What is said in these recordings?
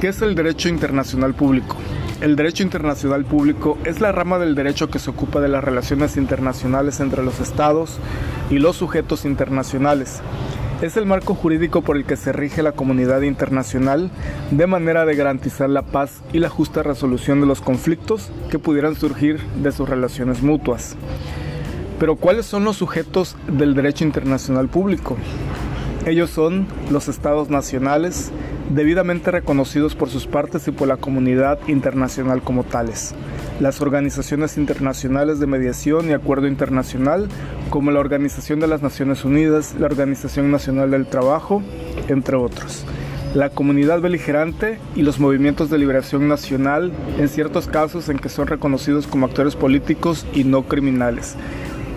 ¿Qué es el derecho internacional público? El derecho internacional público es la rama del derecho que se ocupa de las relaciones internacionales entre los estados y los sujetos internacionales. Es el marco jurídico por el que se rige la comunidad internacional de manera de garantizar la paz y la justa resolución de los conflictos que pudieran surgir de sus relaciones mutuas. Pero ¿cuáles son los sujetos del derecho internacional público? Ellos son los estados nacionales, debidamente reconocidos por sus partes y por la comunidad internacional como tales. Las organizaciones internacionales de mediación y acuerdo internacional, como la Organización de las Naciones Unidas, la Organización Nacional del Trabajo, entre otros. La comunidad beligerante y los movimientos de liberación nacional, en ciertos casos en que son reconocidos como actores políticos y no criminales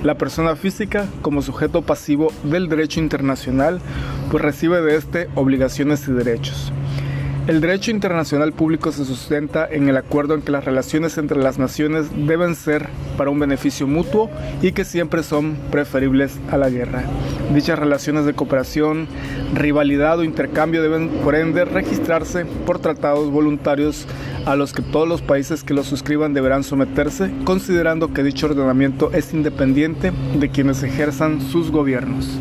la persona física como sujeto pasivo del derecho internacional, pues recibe de este obligaciones y derechos. El derecho internacional público se sustenta en el acuerdo en que las relaciones entre las naciones deben ser para un beneficio mutuo y que siempre son preferibles a la guerra. Dichas relaciones de cooperación, rivalidad o intercambio deben por ende registrarse por tratados voluntarios a los que todos los países que los suscriban deberán someterse, considerando que dicho ordenamiento es independiente de quienes ejerzan sus gobiernos.